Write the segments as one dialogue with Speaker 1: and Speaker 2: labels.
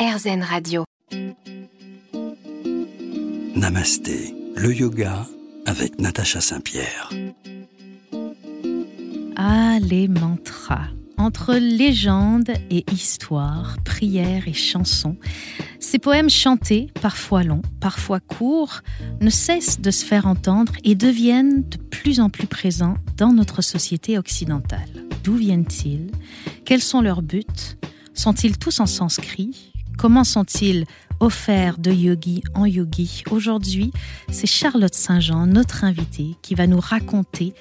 Speaker 1: RZN Radio.
Speaker 2: Namasté, le yoga avec Natacha Saint-Pierre.
Speaker 3: Ah, les mantras. Entre légendes et histoires, prières et chansons, ces poèmes chantés, parfois longs, parfois courts, ne cessent de se faire entendre et deviennent de plus en plus présents dans notre société occidentale. D'où viennent-ils? Quels sont leurs buts? Sont-ils tous en sanskrit? Comment sont-ils offerts de yogi en yogi Aujourd'hui, c'est Charlotte Saint-Jean, notre invitée, qui va nous raconter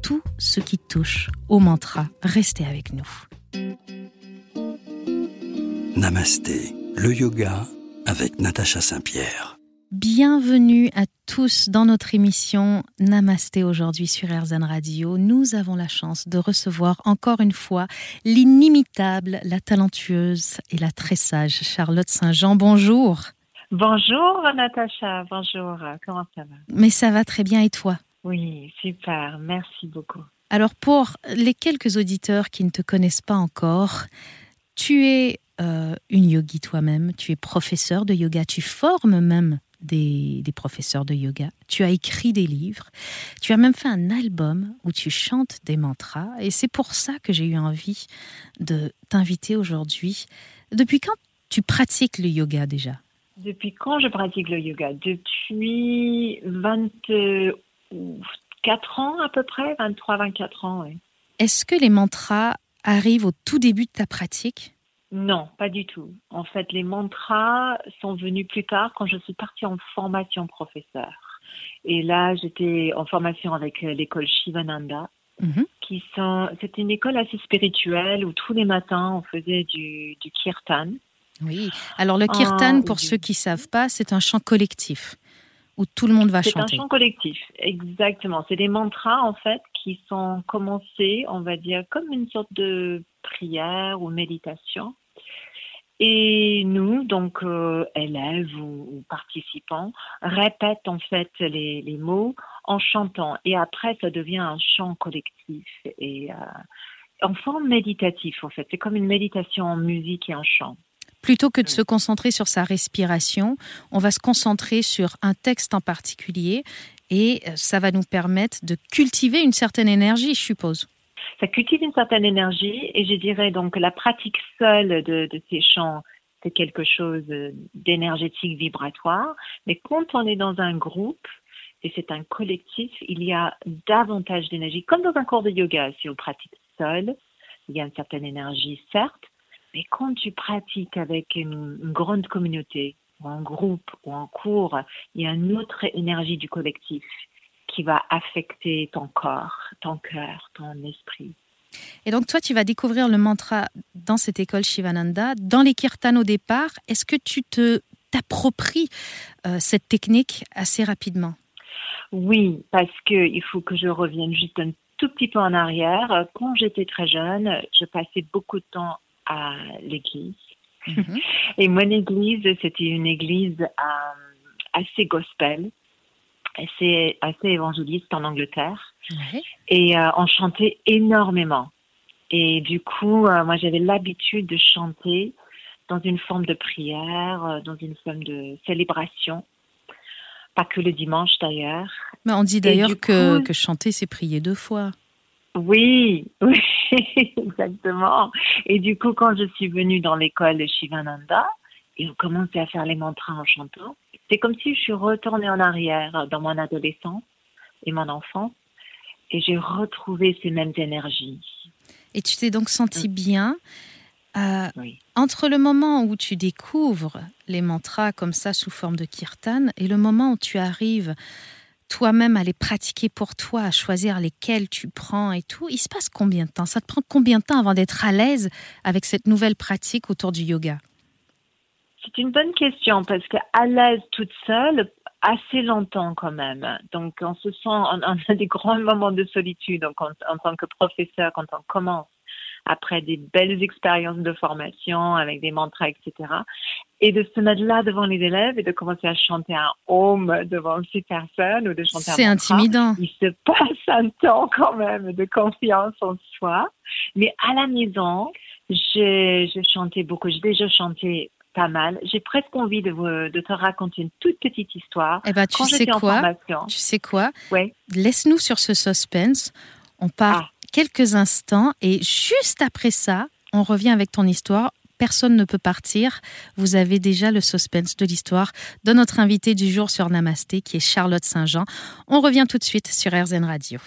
Speaker 3: tout ce qui touche au mantra. Restez avec nous.
Speaker 2: Namasté, le yoga avec Natacha Saint-Pierre.
Speaker 3: Bienvenue à tous dans notre émission Namasté aujourd'hui sur RZN Radio. Nous avons la chance de recevoir encore une fois l'inimitable, la talentueuse et la très sage Charlotte Saint-Jean. Bonjour.
Speaker 4: Bonjour Natacha, bonjour. Comment ça va?
Speaker 3: Mais ça va très bien et toi?
Speaker 4: Oui, super. Merci beaucoup.
Speaker 3: Alors pour les quelques auditeurs qui ne te connaissent pas encore, tu es euh, une yogi toi-même, tu es professeur de yoga, tu formes même des, des, professeurs de yoga, tu as écrit des livres, tu as même fait un album où tu chantes des mantras, et c'est pour ça que j'ai eu envie de t'inviter aujourd'hui. Depuis quand tu pratiques le yoga déjà?
Speaker 4: Depuis quand je pratique le yoga? Depuis 24 ans à peu près, 23-24 ans. Oui.
Speaker 3: Est-ce que les mantras arrivent au tout début de ta pratique?
Speaker 4: Non, pas du tout. En fait, les mantras sont venus plus tard quand je suis partie en formation professeur. Et là, j'étais en formation avec l'école Shivananda, mm-hmm. qui sont, c'est une école assez spirituelle où tous les matins on faisait du, du kirtan.
Speaker 3: Oui. Alors le kirtan,
Speaker 4: Ah,
Speaker 3: pour ceux qui savent pas, c'est un chant collectif où tout le monde va
Speaker 4: C'est un
Speaker 3: chanter.
Speaker 4: chant collectif, exactement. C'est des mantras en fait qui sont commencés, on va dire, comme une sorte de prière ou méditation. Et nous, donc euh, élèves ou, ou participants, répètent en fait les, les mots en chantant. Et après, ça devient un chant collectif et euh, en forme méditative en fait. C'est comme une méditation en musique et en chant.
Speaker 3: Plutôt que de se concentrer sur sa respiration, on va se concentrer sur un texte en particulier et euh, ça va nous permettre de cultiver une certaine énergie, je suppose.
Speaker 4: Ça cultive une certaine énergie et je dirais donc la pratique seule de, de ces chants, c'est quelque chose d'énergétique vibratoire. Mais quand on est dans un groupe et c'est un collectif, il y a davantage d'énergie. Comme dans un cours de yoga, si on pratique seul, il y a une certaine énergie, certes, mais quand tu pratiques avec une, une grande communauté, ou en groupe, ou en cours, il y a une autre énergie du collectif qui va affecter ton corps, ton cœur, ton esprit.
Speaker 3: Et donc toi, tu vas découvrir le mantra dans cette école Shivananda, dans les kirtans au départ. Est-ce que tu te t'appropries euh, cette technique assez rapidement?
Speaker 4: Oui, parce qu'il faut que je revienne juste un tout petit peu en arrière. Quand j'étais très jeune, je passais beaucoup de temps à l'église.
Speaker 3: Mhm.
Speaker 4: Et mon église, c'était une église euh, assez gospel, assez, assez évangéliste en Angleterre.
Speaker 3: Ouais.
Speaker 4: Et euh, on chantait énormément. Et du coup, euh, moi, j'avais l'habitude de chanter dans une forme de prière, euh, dans une forme de célébration. Pas que le dimanche d'ailleurs.
Speaker 3: Mais on dit d'ailleurs que,
Speaker 4: coup-
Speaker 3: que chanter, c'est prier deux fois.
Speaker 4: Oui, oui, exactement. Et du coup, quand je suis venue dans l'école de Shivananda, et on commençait à faire les mantras en chantant, c'est comme si je suis retournée en arrière dans mon adolescence et mon enfance, et j'ai retrouvé ces mêmes énergies.
Speaker 3: Et tu t'es donc senti bien. Euh,
Speaker 4: Oui.
Speaker 3: entre le moment où tu découvres les mantras comme ça sous forme de kirtan et le moment où tu arrives toi-même à les pratiquer pour toi, à choisir lesquels tu prends et tout, il se passe combien de temps? Ça te prend combien de temps avant d'être à l'aise avec cette nouvelle pratique autour du yoga?
Speaker 4: C'est une bonne question parce que à l'aise toute seule, assez longtemps quand même. Donc on se sent, on, on a des grands moments de solitude donc en, en tant que professeur quand on commence après des belles expériences de formation avec des mantras, etc. Et de se mettre là devant les élèves et de commencer à chanter un home devant ces personnes ou de chanter un
Speaker 3: C'est intimidant.
Speaker 4: Il se passe un temps quand même de confiance en soi. Mais à la maison, j'ai chanté beaucoup. J'ai déjà chanté pas mal. J'ai presque envie de, de te raconter une toute petite histoire.
Speaker 3: Eh ben, tu sais quoi Tu sais quoi
Speaker 4: ouais.
Speaker 3: Laisse-nous sur ce suspense. On part ah. quelques instants et juste après ça, on revient avec ton histoire. Personne ne peut partir. Vous avez déjà le suspense de l'histoire de notre invité du jour sur Namasté, qui est Charlotte Saint-Jean. On revient tout de suite sur RZN Radio.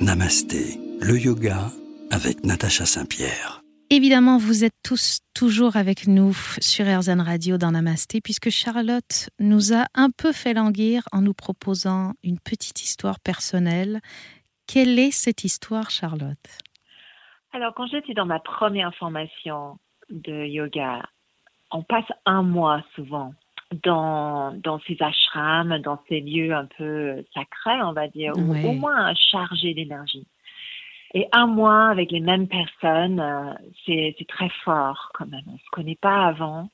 Speaker 2: Namasté, le yoga avec Natacha Saint-Pierre.
Speaker 3: Évidemment, vous êtes tous toujours avec nous sur RZN Radio dans Namasté, puisque Charlotte nous a un peu fait languir en nous proposant une petite histoire personnelle. Quelle est cette histoire, Charlotte?
Speaker 4: Alors, quand j'étais dans ma première formation de yoga, on passe un mois souvent dans, dans ces ashrams, dans ces lieux un peu sacrés, on va dire, ou au moins chargés d'énergie. Et un mois avec les mêmes personnes, euh, c'est très fort quand même. On se connaît pas avant.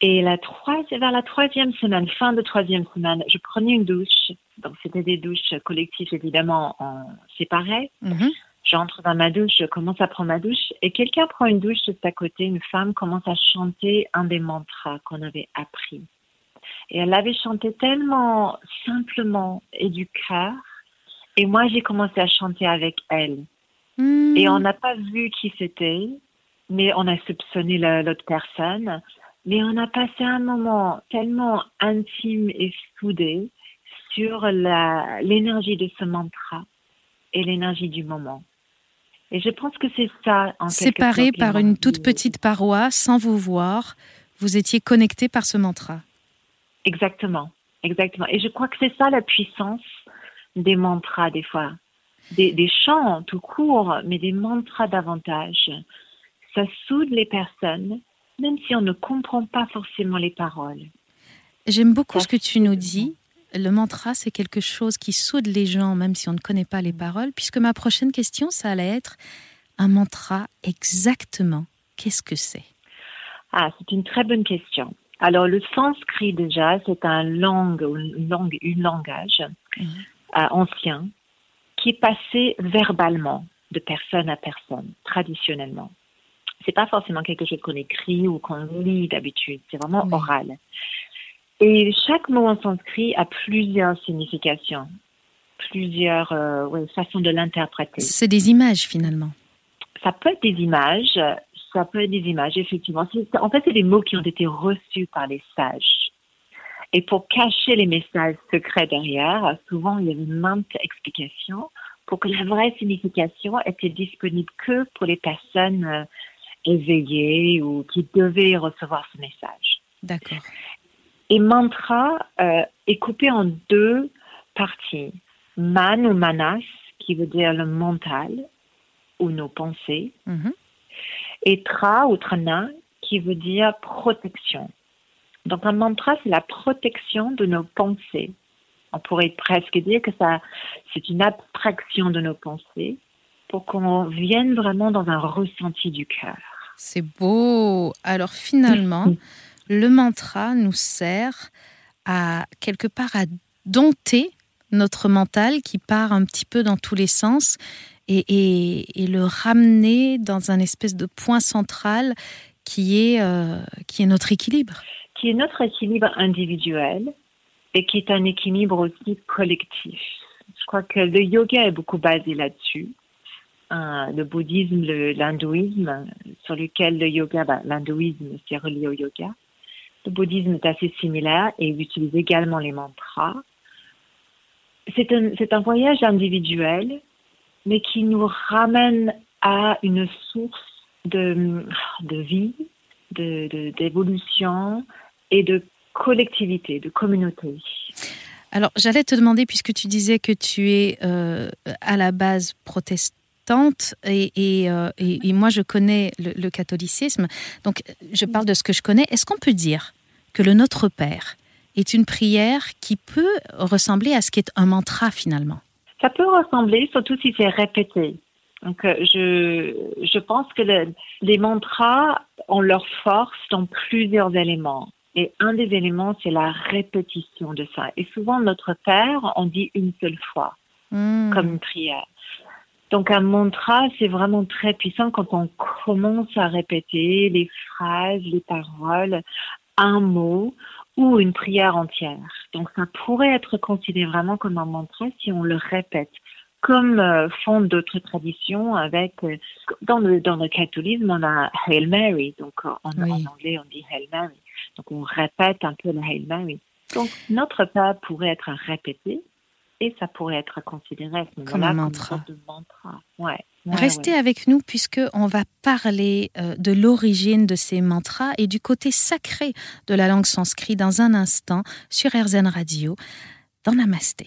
Speaker 4: Et la troisième, vers la troisième semaine, fin de troisième semaine, je prenais une douche. Donc c'était des douches collectives évidemment en séparées. Mm-hmm. J'entre dans ma douche, je commence à prendre ma douche et quelqu'un prend une douche juste à côté. Une femme commence à chanter un des mantras qu'on avait appris. Et elle avait chanté tellement simplement et du cœur. Et moi j'ai commencé à chanter avec elle. Et on n'a pas vu qui c'était, mais on a soupçonné l'autre personne. Mais on a passé un moment tellement intime et soudé sur l'énergie de ce mantra et l'énergie du moment. Et je pense que c'est ça, en
Speaker 3: Séparés par une toute petite paroi, sans vous voir, vous étiez connectés par ce mantra.
Speaker 4: Exactement, exactement. Et je crois que c'est ça la puissance des mantras des fois des, chants tout court, mais des mantras davantage. Ça soude les personnes, même si on ne comprend pas forcément les paroles.
Speaker 3: J'aime beaucoup ce que tu nous dis. Le mantra, c'est quelque chose qui soude les gens, même si on ne connaît pas les paroles, puisque ma prochaine question, ça allait être un mantra exactement. Qu'est-ce que c'est?
Speaker 4: Ah, c'est une très bonne question. Alors, le sanskrit, déjà, c'est un langue, une langue, une langage mhm. euh, ancien qui est passé verbalement de personne à personne, traditionnellement. C'est pas forcément quelque chose qu'on écrit ou qu'on lit d'habitude, c'est vraiment oral. Et chaque mot en sanskrit a plusieurs significations, plusieurs euh, façons de l'interpréter.
Speaker 3: C'est des images finalement.
Speaker 4: Ça peut être des images, ça peut être des images, effectivement. En fait, c'est des mots qui ont été reçus par les sages. Et pour cacher les messages secrets derrière, souvent il y avait maintes explications pour que la vraie signification était disponible que pour les personnes euh, éveillées ou qui devaient recevoir ce message.
Speaker 3: D'accord.
Speaker 4: Et mantra euh, est coupé en deux parties. Man ou manas, qui veut dire le mental ou nos pensées, mm-hmm. et tra ou trana, qui veut dire protection. Donc un mantra, c'est la protection de nos pensées. On pourrait presque dire que ça, c'est une abstraction de nos pensées pour qu'on vienne vraiment dans un ressenti du cœur.
Speaker 3: C'est beau. Alors finalement, le mantra nous sert à quelque part à dompter notre mental qui part un petit peu dans tous les sens et, le ramener dans un espèce de point central qui est, euh, qui est notre équilibre
Speaker 4: qui est notre équilibre individuel et qui est un équilibre aussi collectif. Je crois que le yoga est beaucoup basé là-dessus. Euh, le bouddhisme, l'hindouisme, sur lequel le yoga, bah, l'hindouisme c'est relié au yoga. Le bouddhisme est assez similaire et il utilise également les mantras. C'est un, voyage individuel, mais qui nous ramène à une source de, de vie, d'évolution, de, et de collectivité, de communauté.
Speaker 3: Alors, j'allais te demander, puisque tu disais que tu es euh, à la base protestante, et, et, euh, et, moi je connais le, catholicisme, donc je parle de ce que je connais. Est-ce qu'on peut dire que le Notre Père est une prière qui peut ressembler à ce qui est un mantra finalement?
Speaker 4: Ça peut ressembler, surtout si c'est répété. Donc, euh, je, je pense que les mantras ont leur force dans plusieurs éléments. Et un des éléments, c'est la répétition de ça. Et souvent, notre Père, on dit une seule fois, hmm. comme une prière. Donc un mantra, c'est vraiment très puissant quand on commence à répéter les phrases, les paroles, un mot ou une prière entière. Donc ça pourrait être considéré vraiment comme un mantra si on le répète comme euh, font d'autres traditions avec euh, dans le dans le catholisme on a Hail Mary donc en, anglais on dit Hail Mary donc on répète un peu le Hail Mary donc notre pas pourrait être répété et ça pourrait être considéré
Speaker 3: comme un mantra.
Speaker 4: de mantra. Ouais,
Speaker 3: Restez avec nous puisque on va parler de l'origine de ces mantras et du côté sacré de la langue sanskrit dans un instant sur RZN Radio dans Namasté.